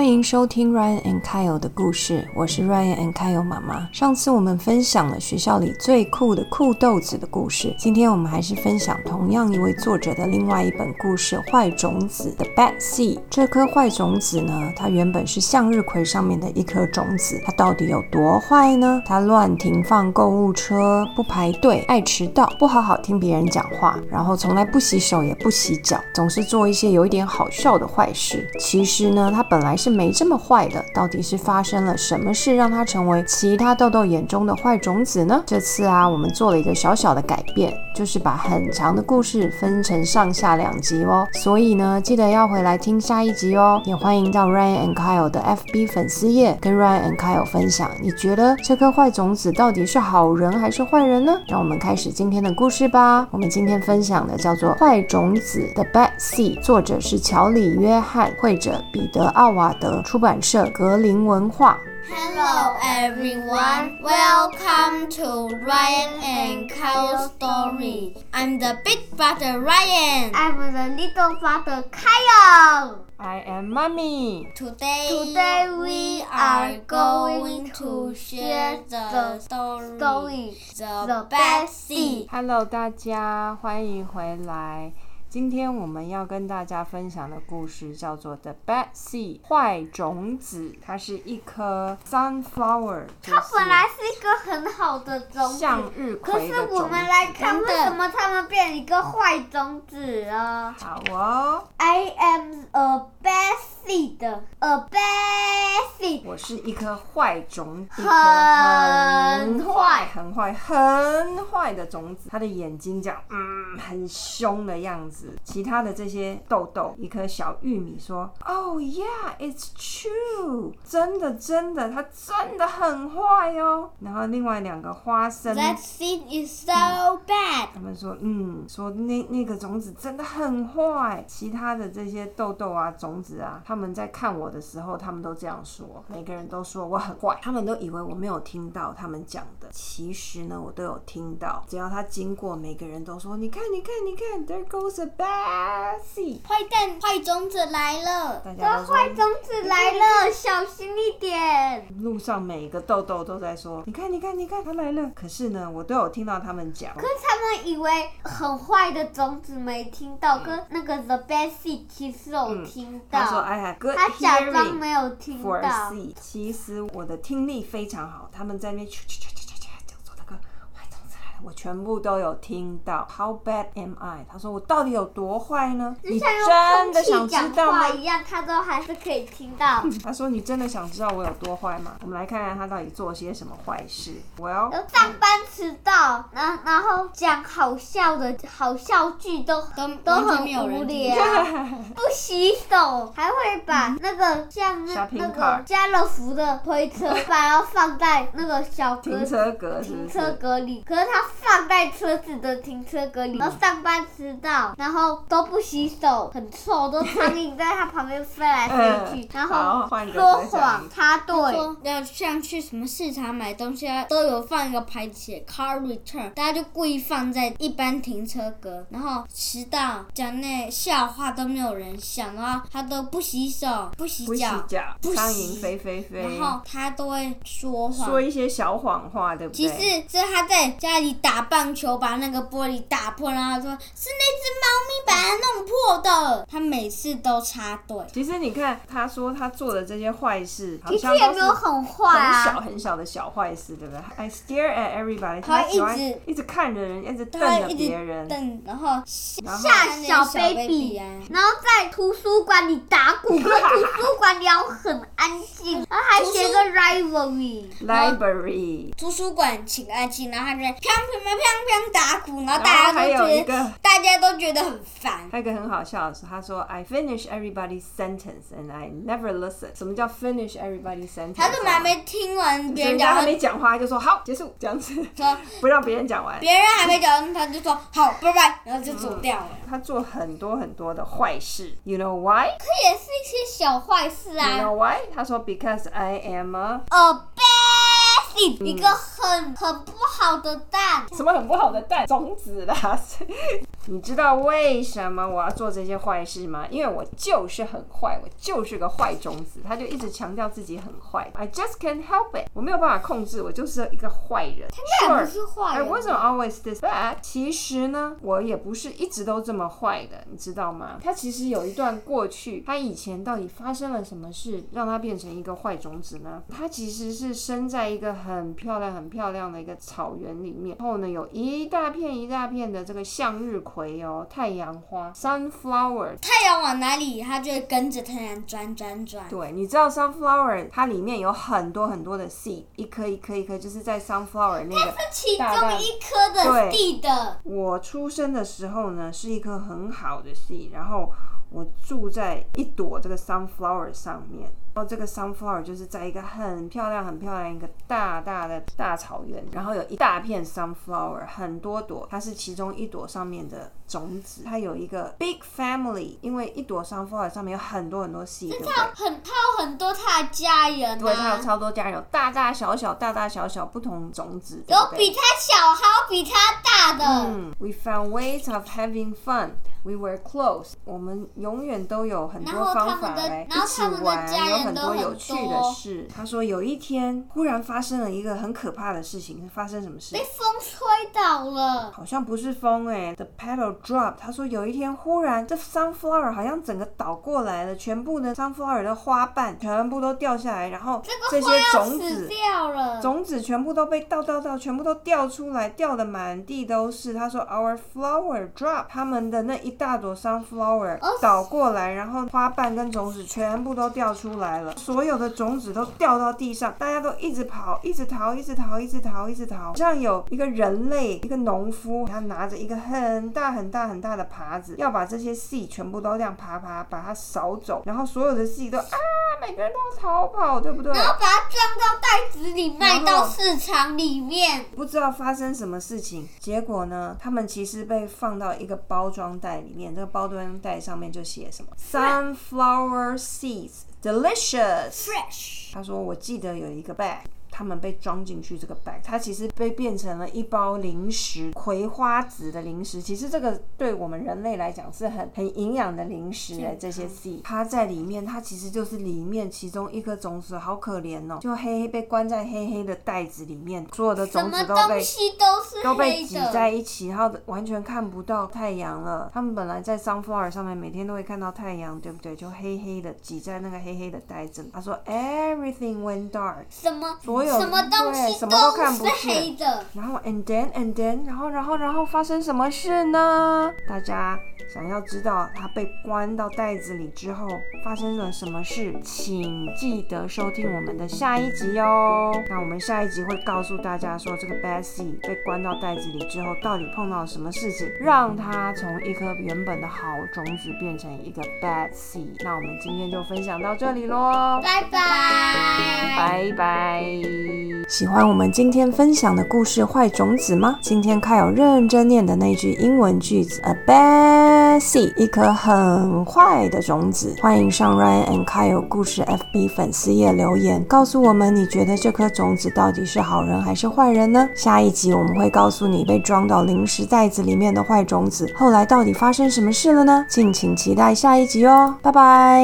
欢迎收听 Ryan and Kyle 的故事，我是 Ryan and Kyle 妈妈。上次我们分享了学校里最酷的酷豆子的故事，今天我们还是分享同样一位作者的另外一本故事《坏种子》的 Bad Seed。这颗坏种子呢，它原本是向日葵上面的一颗种子，它到底有多坏呢？它乱停放购物车，不排队，爱迟到，不好好听别人讲话，然后从来不洗手也不洗脚，总是做一些有一点好笑的坏事。其实呢，它本来是没这么坏的，到底是发生了什么事让它成为其他豆豆眼中的坏种子呢？这次啊，我们做了一个小小的改变，就是把很长的故事分成上下两集哦。所以呢，记得要回来听下一集哦。也欢迎到 Ryan and Kyle 的 FB 粉丝页跟 Ryan and Kyle 分享，你觉得这颗坏种子到底是好人还是坏人呢？让我们开始今天的故事吧。我们今天分享的叫做《坏种子》的 Bad Seed，作者是乔里约翰，绘者彼得奥瓦 德，出版社格林文化。 Hello everyone, welcome to Ryan and Kyle story. I'm the big brother Ryan. I'm the little brother Kyle. I am mommy。 Today, Today we are going to share the story, Story The The Bad Bad Seed. Hello，大家欢迎回来。 今天我们要跟大家分享的故事叫做《The Bad Seed》坏种子。它是一颗 sunflower，它本来是一个很好的种子，向日葵可是。我们来看为什么它们变一个坏种子啊好哦，？I am a bad seed, a bad seed。我是一颗坏种子，很很坏、很坏、很坏的种子。它的眼睛这样，嗯，很凶的样子。其他的这些豆豆，一颗小玉米说：“Oh yeah, it's true，真的真的，它真的很坏哦。”然后另外两个花生。That seed is so bad. 他们说，嗯，说那那个种子真的很坏。其他的这些豆豆啊、种子啊，他们在看我的时候，他们都这样说，每个人都说我很坏，他们都以为我没有听到他们讲的。其实呢，我都有听到。只要他经过，每个人都说，你看，你看，你看，There goes a bad seed。坏蛋，坏种子来了。大家坏种子来了，小心一点。路上每个豆豆都在说，你看，你看，你看，他来了。可是呢，我都有听到他们讲。可是他们以为很坏的种子没听到，跟那个 the bad seed 其实有听到。他说，I good 他假装 hearing。没有听 for a。seat。其实我的听力非常好，他们在那边啾啾啾啾啾啾讲说那个坏种子来了，我全部都有听到。How bad am I？他说我到底有多坏呢？你就像用真的想讲知道？一样，他都还是可以听到。他说你真的想知道我有多坏吗？我们来看看他到底做些什么坏事。Well，上班迟到，然然后讲好笑的好笑剧都都都很无聊，不洗手，还会把那个像那那个家乐福的推车，把它放在那个小格停车格停车？格里，可是他放在车子的停车格里，然后上班迟到，然后都不洗手，很臭，都苍蝇在他旁边飞来飞去，然后说谎插队。说要像去什么市场买东西啊，都有放一个牌子写 car return，大家就故意放在一般停车格，然后迟到讲那笑话都没有人想，然后他都不洗手、不洗不洗脚，不洗苍蝇飞飞飞，然后他都会说谎说。一些小谎话，对不对？其实是他在家里打棒球，把那个玻璃打破，然后说是那只猫咪把它弄破的。他每次都插队，其实你看，他说他做的这些坏事，好其实像都是也没有很坏很小啊，很小的小坏事，对不对？I stare at everybody，他他喜欢一直一直看着人，一直瞪着他会一直别人。瞪，然后然后吓小小 baby，啊。然后在图书馆里打鼓，可是图书馆里要很安静，然后还写个 rivalry。Library，图书馆请安静，然后他就在砰砰砰砰砰打鼓，然后然大还家都觉得个，大家都觉得很烦。还有一个很好笑的是，他说 I finish everybody's sentence and I never listen。什么叫 finish everybody's sentence？他根本还没听完别人讲，还他没讲话，就说好结束，这样子说不让别人讲完。别人还没讲完，他就说好，拜拜，然后就走掉了。他做很多很多的坏事，You know why？You 这也是一些小坏事啊。You know why？他说 Because I am a a bad seed，一个很很不好的蛋。什么很不好的蛋种子啦。你知道为什么我要做这些坏事吗？因为我就是很坏，我就是个坏种子。他就一直强调自己很坏。I just can't help it，我没有办法控制，我就是一个坏人。他也不是坏 I 人 wasn't always this bad。其实呢，我也不是一直都这么坏的，你知道吗？他其实有一段过去，他以前到底发生了什么事，让他变成一个坏种子呢？他其实是生在一个很漂亮、很漂亮的一个草原里面，然后呢，有一大片一大片的这个向日葵哦，太阳花 （sunflower）。太阳往哪里，它就会跟着太阳转转转。对，你知道 sunflower 它里面有很多很多的 seed，一颗一颗一颗，就是在 sunflower 那个。其中大一颗的对地的，我出生的时候呢，是一颗很好的 seed，然后我住在一朵这个 sunflower 上面。然后这个 sunflower 就是在一个很漂亮、很漂亮一个大大的大草原，然后有一大片 sunflower，很多朵，它是其中一朵上面的种子。它有一个 big family，因为一朵 sunflower 上面有很多很多 seed，对不对？很它有很多它的家人对，它有啊，超多家人，有大大小小、大大小小不同种子，对对有比它小，还有比它大的。嗯，We found ways of having fun. We were close. 我们永远都有很多方法来一起玩，有很很多有趣的事。他说有一天忽然发生了一个很可怕的事情，发生什么事被？风吹倒了，好像不是风哎、t h e petal dropped。他说有一天忽然这 sunflower 好像整个倒过来了，全部的 sunflower 的花瓣全部都掉下来，然后这些种子掉了。种子全部都被倒倒倒，全部都掉出来，掉的满地都是。他说，Our flower drop，他们的那一大朵 sunflower 哦倒过来，然后花瓣跟种子全部都掉出来了，所有的种子都掉到地上，大家都一直跑，一直逃，一直逃，一直逃，一直逃。好像有一个人类，一个农夫，他拿着一个很大很大很大的耙子，要把这些 seed 全部都这样爬爬把它扫走，然后所有的 seed 都啊，每个人都要逃跑，对不对？然后把它装到袋子里，卖到市场里面。不知道发生什么事情，结果呢，他们其实被放到一个包装袋里面，这个包装袋上面就写什么 sunflower seeds delicious。Fresh，他说我记得有一个 bag。他们被装进去这个 bag，它其实被变成了一包零食，葵花籽的零食。其实这个对我们人类来讲是很很营养的零食哎，这些 seed，它在里面，它其实就是里面其中一颗种子，好可怜哦，就黑黑被关在黑黑的袋子里面，所有的种子都被东西都是都被挤。在一起，然后完全看不到太阳了。他们本来在 sunflower 上面每天都会看到太阳，对不对？就黑黑的挤在那个黑黑的袋子里。他说 everything went dark，什么所有什么东西什么都看不是见黑的。然后 and then and then，然后然后然后发生什么事呢？大家想要知道他被关到袋子里之后发生了什么事，请记得收听我们的下一集哦。那我们下一集会告诉大家说，这个 Bessie 被关到袋子里之后，到底碰到了什么事情，让他从一颗原本的好种子变成一个 bad seed。那我们今天就分享到这里喽。拜拜。拜拜。喜欢我们今天分享的故事《坏种子》吗？今天凯有认真念的那句英文句子：A bad seed，一颗很坏的种子。欢迎上 Ryan and Kyle 故事 FB 粉丝页留言，告诉我们你觉得这颗种子到底是好人还是坏人呢？下一集我们会告诉你被装到零食袋子里面的坏种子，后来到底发生什么事了呢？敬请期待下一集哦，拜拜。